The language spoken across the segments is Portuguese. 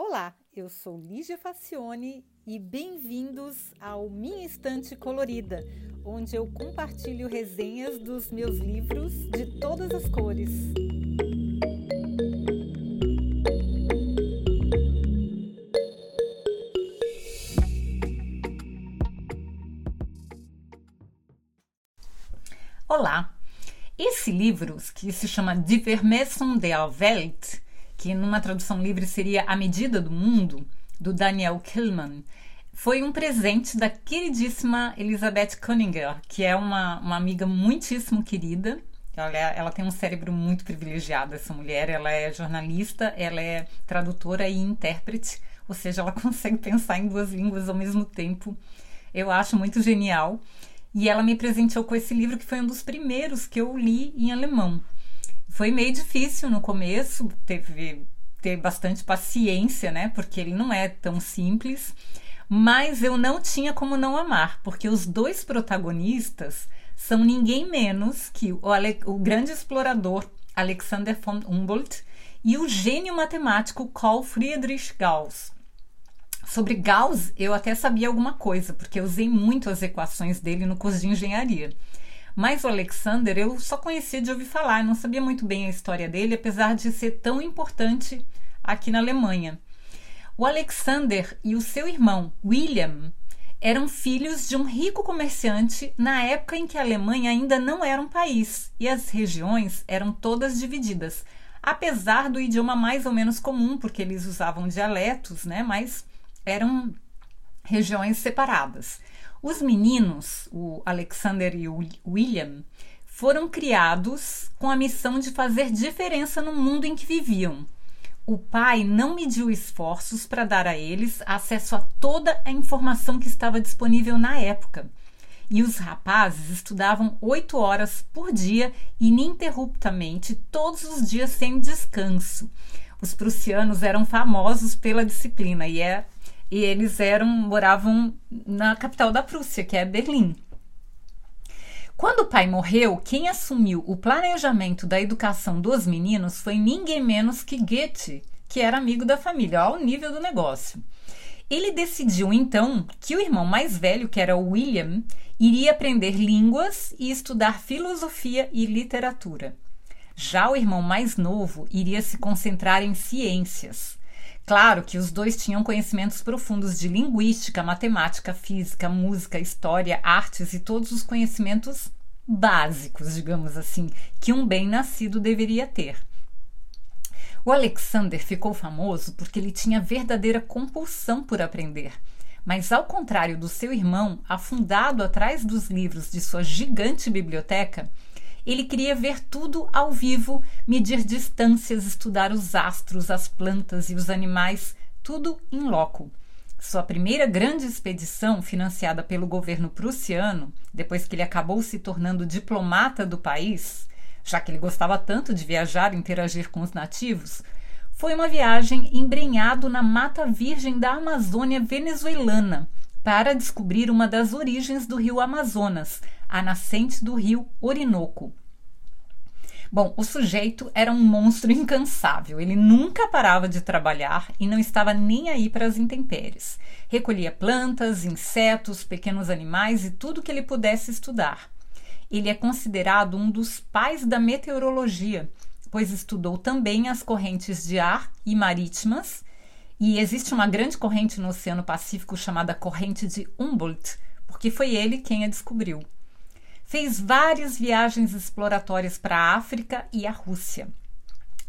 Olá, eu sou Lígia Facione e bem-vindos ao Minha Estante Colorida, onde eu compartilho resenhas dos meus livros de todas as cores. Olá! Esse livro, que se chama Die Vermessung der Welt, que numa tradução livre seria A Medida do Mundo, do Daniel Killman, foi um presente da queridíssima Elizabeth Cunningham, que é uma, uma amiga muitíssimo querida. Ela, é, ela tem um cérebro muito privilegiado, essa mulher. Ela é jornalista, ela é tradutora e intérprete, ou seja, ela consegue pensar em duas línguas ao mesmo tempo. Eu acho muito genial. E ela me presenteou com esse livro que foi um dos primeiros que eu li em alemão. Foi meio difícil no começo, teve ter bastante paciência, né? Porque ele não é tão simples. Mas eu não tinha como não amar, porque os dois protagonistas são ninguém menos que o, Ale o grande explorador Alexander von Humboldt e o gênio matemático Carl Friedrich Gauss. Sobre Gauss, eu até sabia alguma coisa, porque eu usei muito as equações dele no curso de engenharia. Mas o Alexander eu só conhecia de ouvir falar, não sabia muito bem a história dele, apesar de ser tão importante aqui na Alemanha. O Alexander e o seu irmão William eram filhos de um rico comerciante na época em que a Alemanha ainda não era um país e as regiões eram todas divididas, apesar do idioma mais ou menos comum, porque eles usavam dialetos, né? Mas eram regiões separadas. Os meninos, o Alexander e o William, foram criados com a missão de fazer diferença no mundo em que viviam. O pai não mediu esforços para dar a eles acesso a toda a informação que estava disponível na época. E os rapazes estudavam oito horas por dia, ininterruptamente, todos os dias sem descanso. Os prussianos eram famosos pela disciplina e é e eles eram moravam na capital da Prússia, que é Berlim. Quando o pai morreu, quem assumiu o planejamento da educação dos meninos foi ninguém menos que Goethe, que era amigo da família, ao nível do negócio. Ele decidiu então que o irmão mais velho, que era William, iria aprender línguas e estudar filosofia e literatura. Já o irmão mais novo iria se concentrar em ciências. Claro que os dois tinham conhecimentos profundos de linguística, matemática, física, música, história, artes e todos os conhecimentos básicos, digamos assim, que um bem-nascido deveria ter. O Alexander ficou famoso porque ele tinha verdadeira compulsão por aprender. Mas, ao contrário do seu irmão, afundado atrás dos livros de sua gigante biblioteca, ele queria ver tudo ao vivo, medir distâncias, estudar os astros, as plantas e os animais, tudo em loco. Sua primeira grande expedição, financiada pelo governo prussiano, depois que ele acabou se tornando diplomata do país, já que ele gostava tanto de viajar e interagir com os nativos, foi uma viagem embrenhado na mata virgem da Amazônia venezuelana para descobrir uma das origens do rio Amazonas, a nascente do rio Orinoco. Bom, o sujeito era um monstro incansável. Ele nunca parava de trabalhar e não estava nem aí para as intempéries. Recolhia plantas, insetos, pequenos animais e tudo que ele pudesse estudar. Ele é considerado um dos pais da meteorologia, pois estudou também as correntes de ar e marítimas. E existe uma grande corrente no Oceano Pacífico chamada corrente de Humboldt, porque foi ele quem a descobriu. Fez várias viagens exploratórias para a África e a Rússia.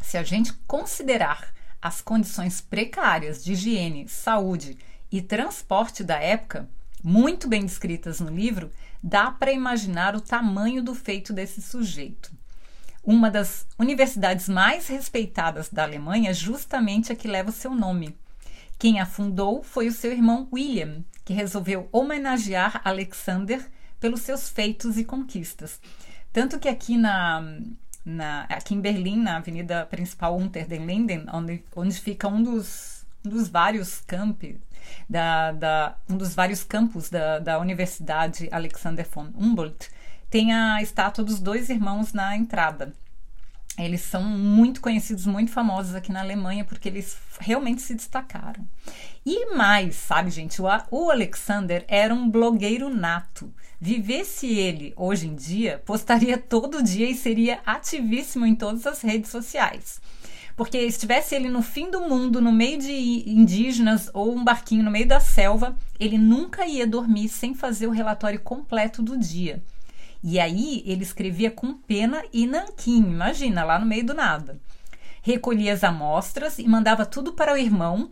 Se a gente considerar as condições precárias de higiene, saúde e transporte da época, muito bem descritas no livro, dá para imaginar o tamanho do feito desse sujeito. Uma das universidades mais respeitadas da Alemanha justamente a que leva o seu nome. Quem a fundou foi o seu irmão William, que resolveu homenagear Alexander pelos seus feitos e conquistas. Tanto que aqui na, na aqui em Berlim, na avenida principal Unter den Linden, onde, onde fica um dos, um dos vários campi da, da, um dos vários campos da, da Universidade Alexander von Humboldt, tem a estátua dos dois irmãos na entrada. eles são muito conhecidos, muito famosos aqui na Alemanha, porque eles realmente se destacaram. E mais, sabe, gente, o Alexander era um blogueiro nato. Vivesse ele hoje em dia, postaria todo dia e seria ativíssimo em todas as redes sociais. Porque estivesse ele no fim do mundo, no meio de indígenas ou um barquinho no meio da selva, ele nunca ia dormir sem fazer o relatório completo do dia. E aí ele escrevia com pena e nanquim, imagina, lá no meio do nada. Recolhia as amostras e mandava tudo para o irmão.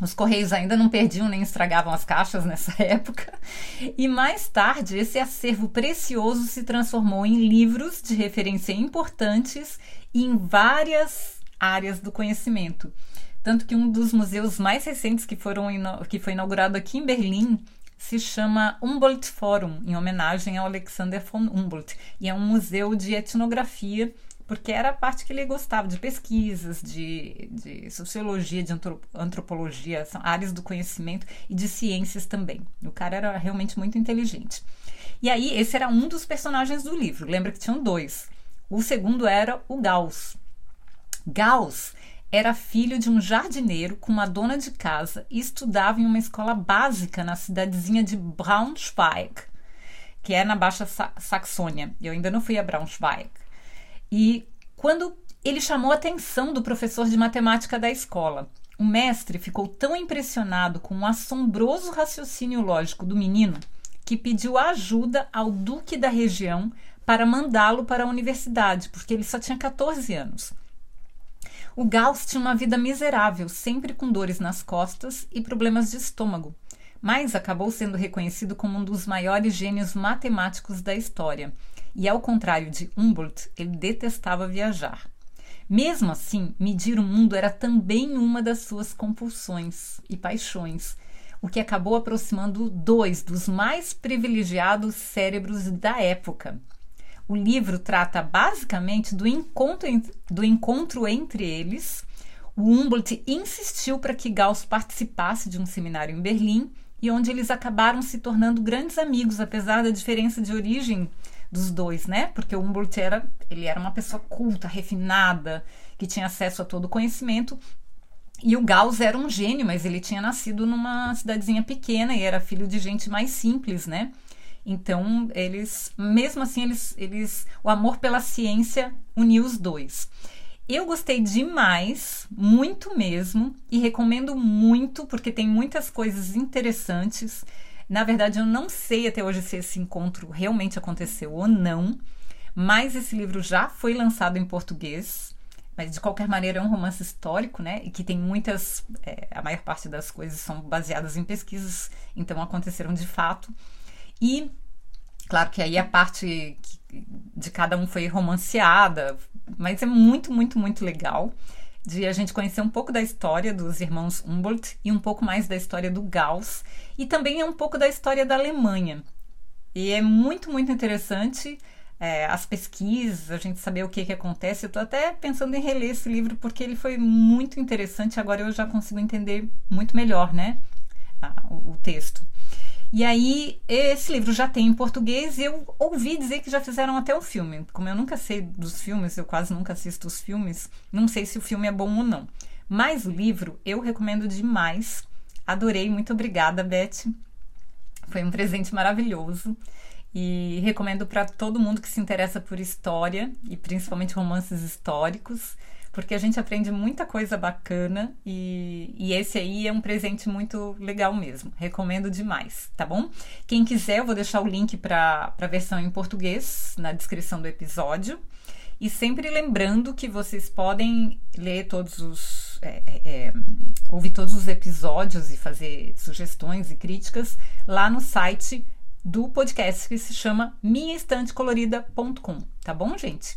Os correios ainda não perdiam nem estragavam as caixas nessa época. E mais tarde, esse acervo precioso se transformou em livros de referência importantes em várias áreas do conhecimento. Tanto que um dos museus mais recentes que, foram, que foi inaugurado aqui em Berlim se chama Humboldt Forum, em homenagem ao Alexander von Humboldt. E é um museu de etnografia, porque era a parte que ele gostava, de pesquisas, de, de sociologia, de antropologia, são áreas do conhecimento e de ciências também. O cara era realmente muito inteligente. E aí, esse era um dos personagens do livro. Lembra que tinham dois. O segundo era o Gauss. Gauss era filho de um jardineiro com uma dona de casa e estudava em uma escola básica na cidadezinha de Braunschweig, que é na Baixa Saxônia. Eu ainda não fui a Braunschweig. E quando ele chamou a atenção do professor de matemática da escola, o mestre ficou tão impressionado com o assombroso raciocínio lógico do menino que pediu ajuda ao duque da região para mandá-lo para a universidade, porque ele só tinha 14 anos. O Gauss tinha uma vida miserável, sempre com dores nas costas e problemas de estômago, mas acabou sendo reconhecido como um dos maiores gênios matemáticos da história. E ao contrário de Humboldt, ele detestava viajar. Mesmo assim, medir o mundo era também uma das suas compulsões e paixões, o que acabou aproximando dois dos mais privilegiados cérebros da época. O livro trata basicamente do encontro, do encontro entre eles. O Humboldt insistiu para que Gauss participasse de um seminário em Berlim e onde eles acabaram se tornando grandes amigos, apesar da diferença de origem dos dois, né? Porque o Humboldt era, ele era uma pessoa culta, refinada, que tinha acesso a todo o conhecimento, e o Gauss era um gênio, mas ele tinha nascido numa cidadezinha pequena e era filho de gente mais simples, né? Então, eles, mesmo assim, eles, eles, o amor pela ciência uniu os dois. Eu gostei demais, muito mesmo, e recomendo muito porque tem muitas coisas interessantes. Na verdade, eu não sei até hoje se esse encontro realmente aconteceu ou não, mas esse livro já foi lançado em português. Mas de qualquer maneira é um romance histórico, né? E que tem muitas. É, a maior parte das coisas são baseadas em pesquisas, então aconteceram de fato. E, claro que aí a parte de cada um foi romanceada, mas é muito, muito, muito legal de a gente conhecer um pouco da história dos irmãos Humboldt e um pouco mais da história do Gauss e também é um pouco da história da Alemanha. E é muito, muito interessante é, as pesquisas, a gente saber o que, que acontece. Eu estou até pensando em reler esse livro porque ele foi muito interessante. Agora eu já consigo entender muito melhor, né? O, o texto. E aí, esse livro já tem em português e eu ouvi dizer que já fizeram até o filme. Como eu nunca sei dos filmes, eu quase nunca assisto os filmes, não sei se o filme é bom ou não. Mas o livro eu recomendo demais. Adorei, muito obrigada, Beth. Foi um presente maravilhoso. E recomendo para todo mundo que se interessa por história e principalmente romances históricos porque a gente aprende muita coisa bacana e, e esse aí é um presente muito legal mesmo. Recomendo demais, tá bom? Quem quiser, eu vou deixar o link para a versão em português na descrição do episódio. E sempre lembrando que vocês podem ler todos os. É, é, é ouvir todos os episódios e fazer sugestões e críticas lá no site do podcast que se chama minhaestantecolorida.com, tá bom, gente?